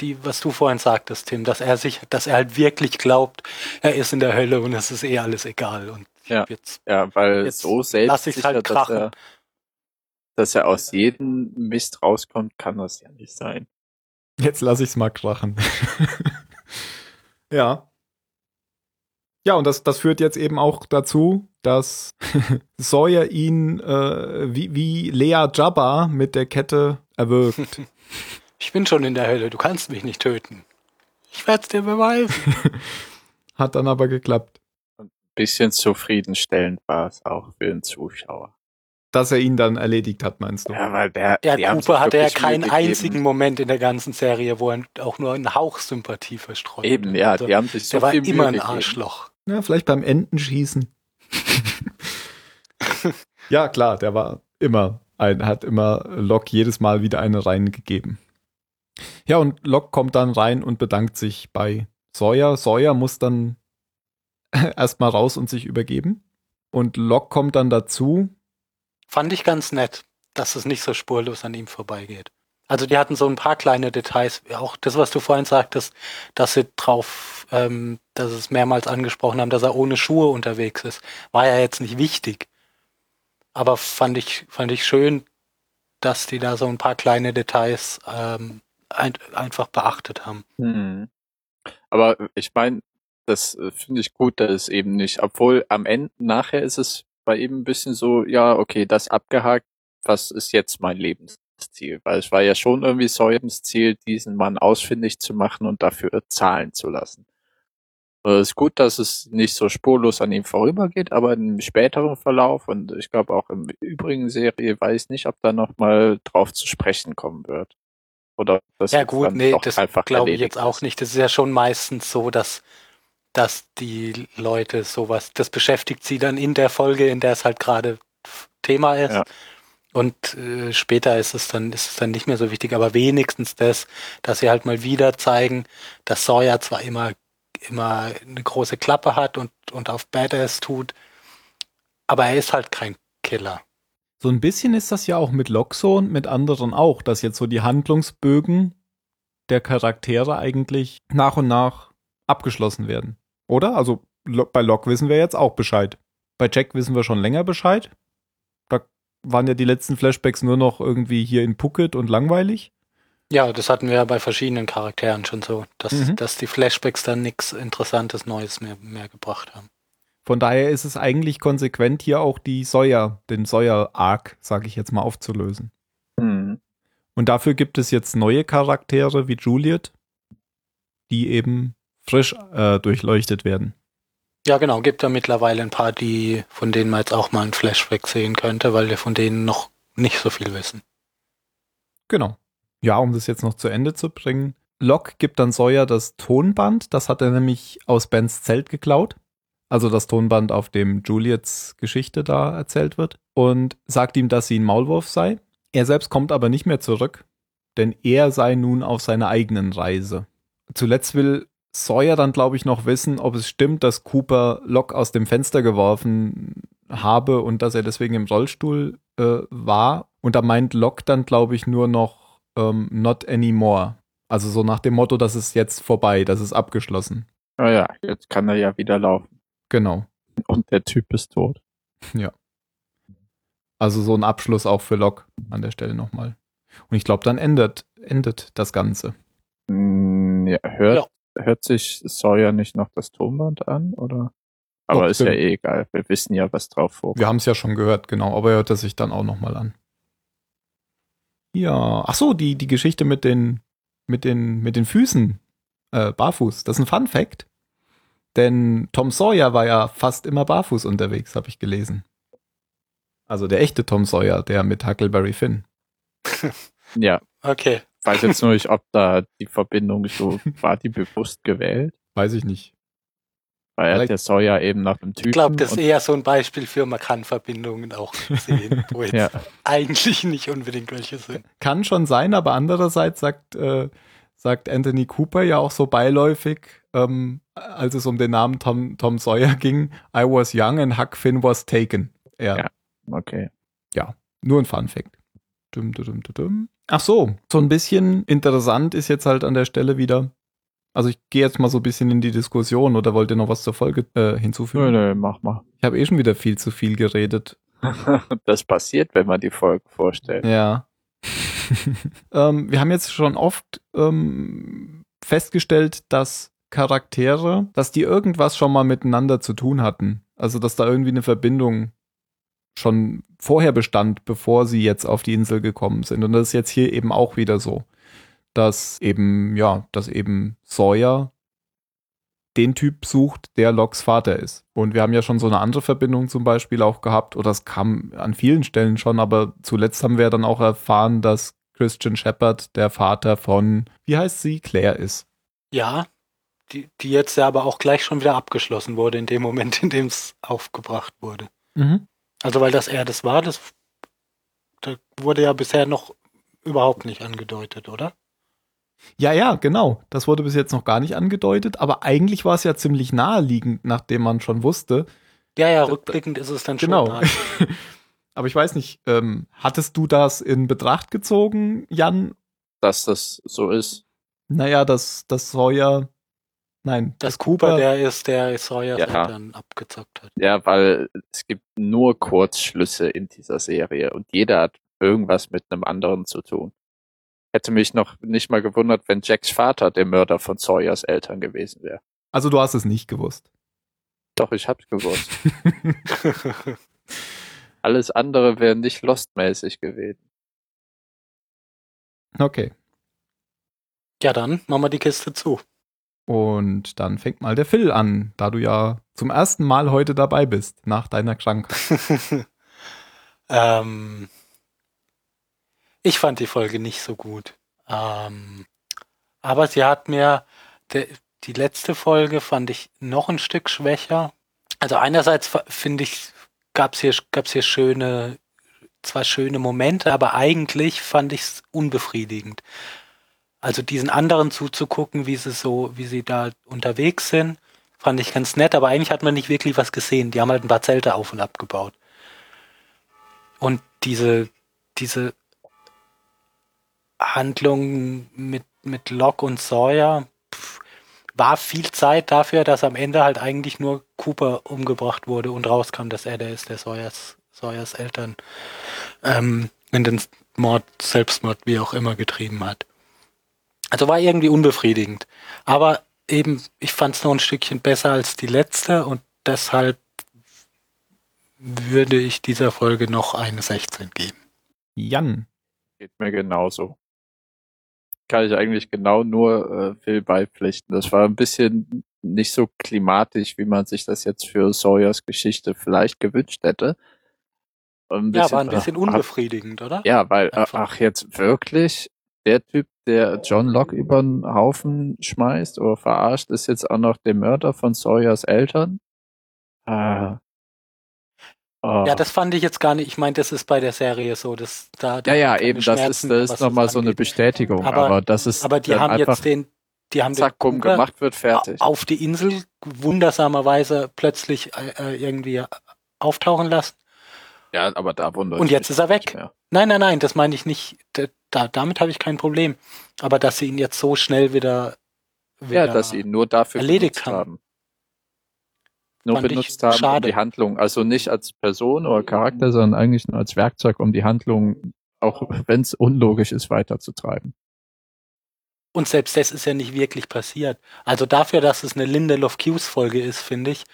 die, was du vorhin sagtest, Tim, dass er sich, dass er halt wirklich glaubt, er ist in der Hölle und es ist eh alles egal. Und Ja. jetzt, Ja, weil Jetzt so lass selbst ich's halt dass krachen. er, dass er aus jedem Mist rauskommt, kann das ja nicht sein. Jetzt lasse ich es mal krachen. ja. Ja, und das, das führt jetzt eben auch dazu, dass Sawyer ihn äh, wie, wie Lea Jabba mit der Kette erwürgt. ich bin schon in der Hölle, du kannst mich nicht töten. Ich werde es dir beweisen. Hat dann aber geklappt. Bisschen zufriedenstellend war es auch für den Zuschauer. Dass er ihn dann erledigt hat, meinst du? Ja, weil der, Ja, Cooper hatte ja keinen gegeben. einzigen Moment in der ganzen Serie, wo er auch nur einen Hauch Sympathie verstreut. Eben, ja, Also, die haben sich so der war Mühe immer ein gegeben. Arschloch. Ja, vielleicht beim Entenschießen. ja, klar, der war immer ein, hat immer Locke jedes Mal wieder eine reingegeben. Ja, und Locke kommt dann rein und bedankt sich bei Sawyer. Sawyer muss dann erstmal raus und sich übergeben. Und Locke kommt dann dazu. Fand ich ganz nett, dass es nicht so spurlos an ihm vorbeigeht. Also die hatten so ein paar kleine Details, auch das, was du vorhin sagtest, dass sie drauf, ähm, dass es mehrmals angesprochen haben, dass er ohne Schuhe unterwegs ist, war ja jetzt nicht wichtig. Aber fand ich, fand ich schön, dass die da so ein paar kleine Details ähm, ein, einfach beachtet haben. Mhm. Aber ich meine, das äh, finde ich gut, dass es eben nicht, obwohl am Ende, nachher ist es bei ihm ein bisschen so, ja, okay, das abgehakt, was ist jetzt mein Lebensziel? Weil es war ja schon irgendwie Sawyers Ziel, diesen Mann ausfindig zu machen und dafür zahlen zu lassen. Es ist gut, dass es nicht so spurlos an ihm vorübergeht, aber im späteren Verlauf und ich glaube auch im übrigen Serie weiß ich nicht, ob da nochmal drauf zu sprechen kommen wird. Oder das Ja gut, nee, das glaube ich jetzt auch nicht. Das ist ja schon meistens so, dass, dass die Leute sowas, das beschäftigt sie dann in der Folge, in der es halt gerade Thema ist. Ja. Und äh, später ist es dann, ist es dann nicht mehr so wichtig, aber wenigstens das, dass sie halt mal wieder zeigen, dass Sawyer zwar immer, immer eine große Klappe hat und, und auf Badass tut, aber er ist halt kein Killer. So ein bisschen ist das ja auch mit so und mit anderen auch, dass jetzt so die Handlungsbögen der Charaktere eigentlich nach und nach abgeschlossen werden. Oder? Also bei Locke wissen wir jetzt auch Bescheid. Bei Jack wissen wir schon länger Bescheid. Da waren ja die letzten Flashbacks nur noch irgendwie hier in Phuket und langweilig. Ja, das hatten wir ja bei verschiedenen Charakteren schon so, dass, Mhm. dass die Flashbacks dann nichts Interessantes Neues mehr, mehr gebracht haben. Von daher ist es eigentlich konsequent, hier auch die Sawyer, den Sawyer-Arc, sage ich jetzt mal, aufzulösen. Mhm. Und dafür gibt es jetzt neue Charaktere wie Juliet, die eben frisch äh, durchleuchtet werden. Ja, genau, gibt da mittlerweile ein paar, die, von denen man jetzt auch mal ein Flashback sehen könnte, weil wir von denen noch nicht so viel wissen. Genau. Ja, um das jetzt noch zu Ende zu bringen. Locke gibt dann Sawyer das Tonband, das hat er nämlich aus Bens Zelt geklaut. Also das Tonband, auf dem Juliets Geschichte da erzählt wird. Und sagt ihm, dass sie ein Maulwurf sei. Er selbst kommt aber nicht mehr zurück, denn er sei nun auf seiner eigenen Reise. Zuletzt will Sawyer dann, glaube ich, noch wissen, ob es stimmt, dass Cooper Locke aus dem Fenster geworfen habe und dass er deswegen im Rollstuhl äh, war. Und da meint Locke dann, glaube ich, nur noch ähm, not anymore. Also so nach dem Motto, das ist jetzt vorbei, das ist abgeschlossen. Naja, jetzt kann er ja wieder laufen. Genau. Und der Typ ist tot. Also so ein Abschluss auch für Locke an der Stelle nochmal. Und ich glaube, dann endet, endet das Ganze. Mm, Ja, hört, hört sich Sawyer nicht noch das Tonband an, oder? Aber Doch, ist ja eh egal. Wir wissen ja, was drauf vorkommt. Wir haben es ja schon gehört, genau, aber er hört es sich dann auch nochmal an. Ja, ach so, die, die Geschichte mit den, mit den, mit den Füßen, äh, barfuß, das ist ein Fun Fact. Denn Tom Sawyer war ja fast immer barfuß unterwegs, habe ich gelesen. Also der echte Tom Sawyer, der mit Huckleberry Finn. Ja, Okay. weiß jetzt nur nicht, ob da die Verbindung so, war die bewusst gewählt? Weiß ich nicht. Weil er hat Vielleicht- ja Sawyer eben nach dem Typen. Ich glaube, das ist eher so ein Beispiel für, man kann Verbindungen auch sehen, wo jetzt Ja. eigentlich nicht unbedingt welche sind. Kann schon sein, aber andererseits sagt, äh, sagt Anthony Cooper ja auch so beiläufig, ähm, als es um den Namen Tom, Tom Sawyer ging, I was young and Huck Finn was taken. Er Ja. Okay. Nur ein Fun Fact. Dum, dum, dum. Ach so, so ein bisschen interessant ist jetzt halt an der Stelle wieder. Also ich gehe jetzt mal so ein bisschen in die Diskussion oder wollt ihr noch was zur Folge äh, Nö, hinzufügen? nö, mach mal. Ich habe eh schon wieder viel zu viel geredet. Das passiert, wenn man die Folge vorstellt. Ja. ähm, wir haben jetzt schon oft ähm, festgestellt, dass Charaktere, dass die irgendwas schon mal miteinander zu tun hatten. Also, dass da irgendwie eine Verbindung schon vorher bestand, bevor sie jetzt auf die Insel gekommen sind. Und das ist jetzt hier eben auch wieder so, dass eben, ja, dass eben Sawyer den Typ sucht, der Locks Vater ist. Und wir haben ja schon so eine andere Verbindung zum Beispiel auch gehabt, oder es kam an vielen Stellen schon, aber zuletzt haben wir dann auch erfahren, dass Christian Shepard der Vater von, wie heißt sie, Claire ist. Ja, die, die jetzt ja aber auch gleich schon wieder abgeschlossen wurde in dem Moment, in dem es aufgebracht wurde. Also weil das er das war, das, das wurde ja bisher noch überhaupt nicht angedeutet, oder? Ja, ja, genau. Das wurde bis jetzt noch gar nicht angedeutet, aber eigentlich war es ja ziemlich naheliegend, nachdem man schon wusste. Ja, ja, rückblickend ist es dann schon. Genau. aber ich weiß nicht, ähm, hattest du das in Betracht gezogen, Jan? Dass das so ist. Naja, dass das Sawyer, nein, Dass Cooper der ist, der Sawyers Ja. Eltern abgezockt hat. Ja, weil es gibt nur Kurzschlüsse in dieser Serie und jeder hat irgendwas mit einem anderen zu tun. Hätte mich noch nicht mal gewundert, wenn Jacks Vater der Mörder von Sawyers Eltern gewesen wäre. Also du hast es nicht gewusst. Doch, ich hab's gewusst. Alles andere wäre nicht Lost-mäßig gewesen. Okay. ja, dann machen wir die Kiste zu. Und dann fängt mal der Phil an, da du ja zum ersten Mal heute dabei bist, nach deiner Krankheit. ähm, ich fand die Folge nicht so gut. Ähm, aber sie hat mir, de, die letzte Folge fand ich noch ein Stück schwächer. Also einerseits finde ich, gab's hier, gab's hier schöne, zwar schöne Momente, aber eigentlich fand ich es unbefriedigend. Also diesen anderen zuzugucken, wie sie so, wie sie da unterwegs sind, fand ich ganz nett, aber eigentlich hat man nicht wirklich was gesehen. Die haben halt ein paar Zelte auf und abgebaut. Und diese, diese Handlung mit, mit Locke und Sawyer war viel Zeit dafür, dass am Ende halt eigentlich nur Cooper umgebracht wurde und rauskam, dass er der ist, der Sawyers, Sawyers Eltern ähm, in den Mord, Selbstmord, wie auch immer, getrieben hat. Also war irgendwie unbefriedigend. Aber eben, ich fand es noch ein Stückchen besser als die letzte und deshalb würde ich dieser Folge noch eine 16 geben. Jan. Geht mir genauso. Kann ich eigentlich genau nur äh, Phil beipflichten. Das war ein bisschen nicht so klimatisch, wie man sich das jetzt für Sawyers Geschichte vielleicht gewünscht hätte. Und Ja, war ein bisschen ach, unbefriedigend, oder? Ja, weil, äh, Einfach. ach, jetzt wirklich der Typ, der John Locke über den Haufen schmeißt oder verarscht, ist jetzt auch noch der Mörder von Sawyers Eltern? Ah. Ja, das fand ich jetzt gar nicht. Ich meine, das ist bei der Serie so, dass da. ja, ja, eben, das ist, das ist nochmal so eine. Bestätigung, Aber- aber, das ist Aber die haben jetzt den, die haben zack, den gemacht wird, fertig. auf die Insel wundersamerweise plötzlich äh, äh, irgendwie auftauchen lassen. Ja, aber da wundert Und jetzt ist er weg. Nein, nein, nein, das meine ich nicht. Da, da, damit habe ich kein Problem. Aber dass sie ihn jetzt so schnell wieder, wieder Ja, dass sie ihn nur dafür erledigt haben. haben. Nur Fand benutzt haben, um schade. die Handlung, also nicht als Person oder Charakter, sondern eigentlich nur als Werkzeug, um die Handlung, auch wenn es unlogisch ist, weiterzutreiben. Und selbst das ist ja nicht wirklich passiert. Also dafür, dass es eine Lindelof Hughes Folge ist, finde ich,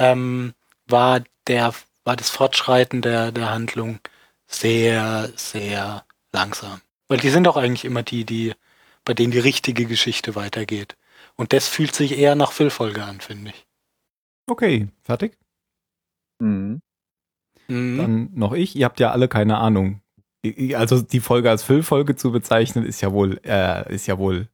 ähm, war der, war das Fortschreiten der, der Handlung sehr, sehr langsam. Weil die sind doch eigentlich immer die, die, bei denen die richtige Geschichte weitergeht. Und das fühlt sich eher nach Füllfolge an, finde ich. Okay, fertig? Mhm. Mhm. Dann noch ich. Ihr habt ja alle keine Ahnung. Also die Folge als Füllfolge zu bezeichnen, ist ja wohl, äh, ist ja wohl,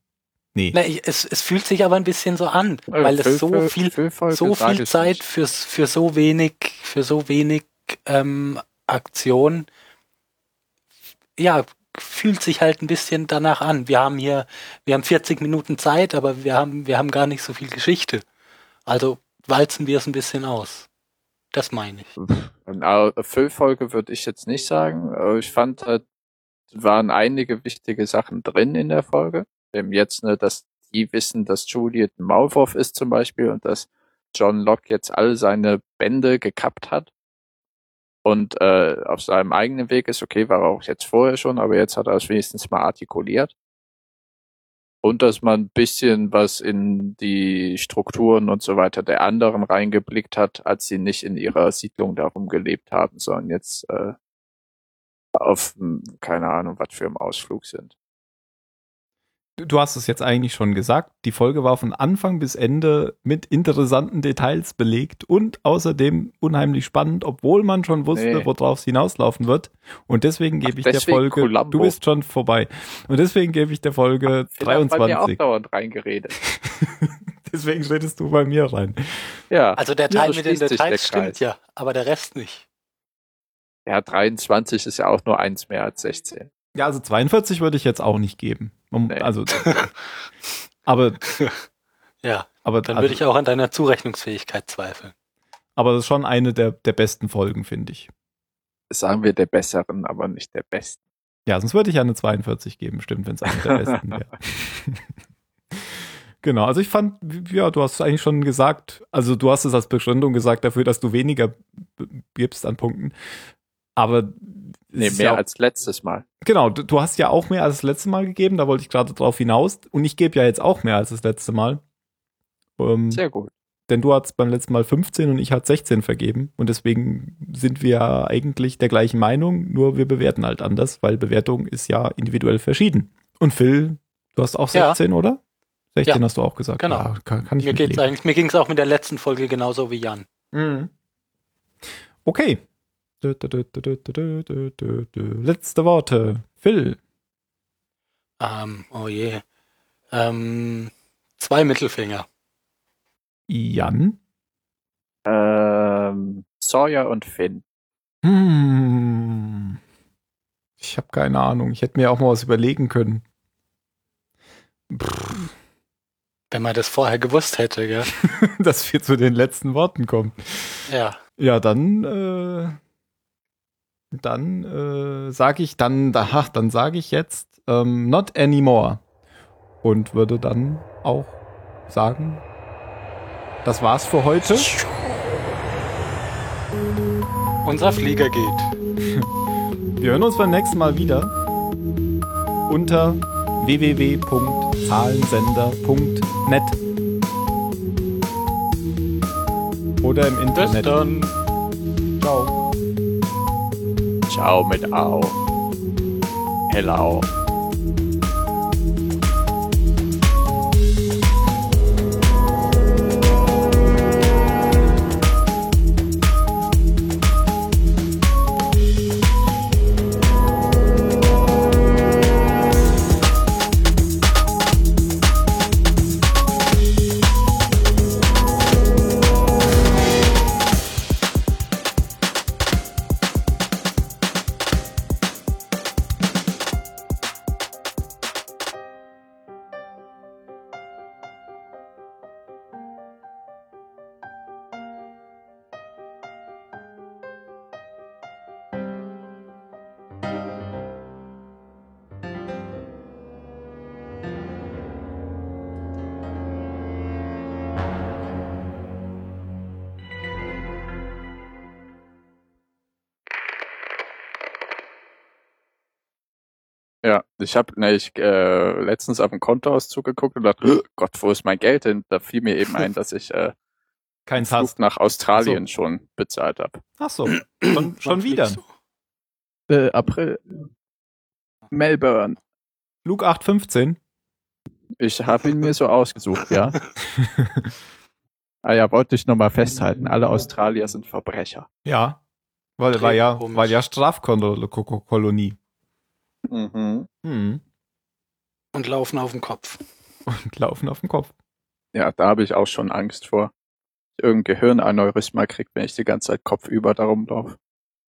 nee. Na, ich, es, es fühlt sich aber ein bisschen so an, weil es so Füll- viel, Füllfolge so viel Zeit für, für so wenig, für so wenig ähm, Aktion, ja, fühlt sich halt ein bisschen danach an. Wir haben hier, wir haben 40 Minuten Zeit, aber wir haben, wir haben gar nicht so viel Geschichte. Also walzen wir es ein bisschen aus. Das meine ich. Eine Füllfolge würde ich jetzt nicht sagen. Ich fand, äh, waren einige wichtige Sachen drin in der Folge. Eben jetzt, ne, dass die wissen, dass Juliet ein Maulwurf ist zum Beispiel und dass John Locke jetzt all seine Bände gekappt hat und äh, auf seinem eigenen Weg ist. Okay, war auch jetzt vorher schon, aber jetzt hat er es wenigstens mal artikuliert. Und dass man ein bisschen was in die Strukturen und so weiter der anderen reingeblickt hat, als sie nicht in ihrer Siedlung darum gelebt haben, sondern jetzt äh, auf, hm, keine Ahnung, was für einem Ausflug sind. Du hast es jetzt eigentlich schon gesagt. Die Folge war von Anfang bis Ende mit interessanten Details belegt und außerdem unheimlich spannend, obwohl man schon wusste, Nee. worauf es hinauslaufen wird. Und deswegen gebe Ach, ich der deswegen Folge, Columbo. du bist schon vorbei. Und deswegen gebe ich der Folge hat bei mir auch 23. dauernd reingeredet. deswegen redest du bei mir rein. Ja. Also der Ja, Teil so mit den Details stimmt ja, aber der Rest nicht. Ja, 23 ist ja auch nur eins mehr als 16. Ja, also 42 würde ich jetzt auch nicht geben. Um, Nee. Also, aber, Ja, aber, dann also, würde ich auch an deiner Zurechnungsfähigkeit zweifeln. aber das ist schon eine der, der besten Folgen, finde ich. Sagen wir der besseren, aber nicht der besten. Ja, sonst würde ich ja eine 42 geben, stimmt, wenn es eine der besten wäre. genau, also ich fand, ja, du hast es eigentlich schon gesagt, also du hast es als Begründung gesagt dafür, dass du weniger gibst an Punkten. Aber Nee, mehr ja auch, als letztes Mal. genau, du, du hast ja auch mehr als das letzte Mal gegeben, da wollte ich gerade drauf hinaus. Und ich gebe ja jetzt auch mehr als das letzte Mal. Ähm, Sehr gut. denn du hast beim letzten Mal 15 und ich hatte 16 vergeben. Und deswegen sind wir eigentlich der gleichen Meinung, nur wir bewerten halt anders, weil Bewertung ist ja individuell verschieden. Und Phil, du hast auch Ja. 16, oder? 16 Ja. hast du auch gesagt. Genau. Ja, kann, kann ich Mir geht's mitleben. eigentlich, mir ging es auch mit der letzten Folge genauso wie Jan. Mhm. Okay. Letzte Worte. Phil. Um, oh je. Um, zwei Mittelfinger. Jan. Ähm, Sawyer und Finn. Hm. Ich habe keine Ahnung. Ich hätte mir auch mal was überlegen können. Brr. Wenn man das vorher gewusst hätte, gell? Dass wir zu den letzten Worten kommen. Ja. Ja, dann äh, dann äh, sage ich dann, ach, dann sage ich jetzt ähm, not anymore und würde dann auch sagen, das war's für heute. Unser Flieger geht. Wir hören uns beim nächsten Mal wieder unter www.zahlensender.net oder im Bis Internet. dann. Ciao. Ciao mit Au. Hello. Ich habe ne, ich, äh, letztens auf den Kontoauszug geguckt und dachte, Gott, wo ist mein Geld hin? Da fiel mir eben ein, dass ich äh, Kein Flug Sass. nach Australien schon bezahlt habe. Ach so, schon, schon wieder. Äh, April. Melbourne. Flug 815. Ich habe ihn mir so ausgesucht, ja. ah ja, wollte ich nochmal festhalten. Alle Australier sind Verbrecher. Ja, weil war ja, war ja Strafkolonie. Mhm. Hm. Und laufen auf dem Kopf. Und laufen auf dem Kopf. Ja, da habe ich auch schon Angst vor. Irgendein Gehirnaneurysma kriegt, wenn ich die ganze Zeit kopfüber darum laufe.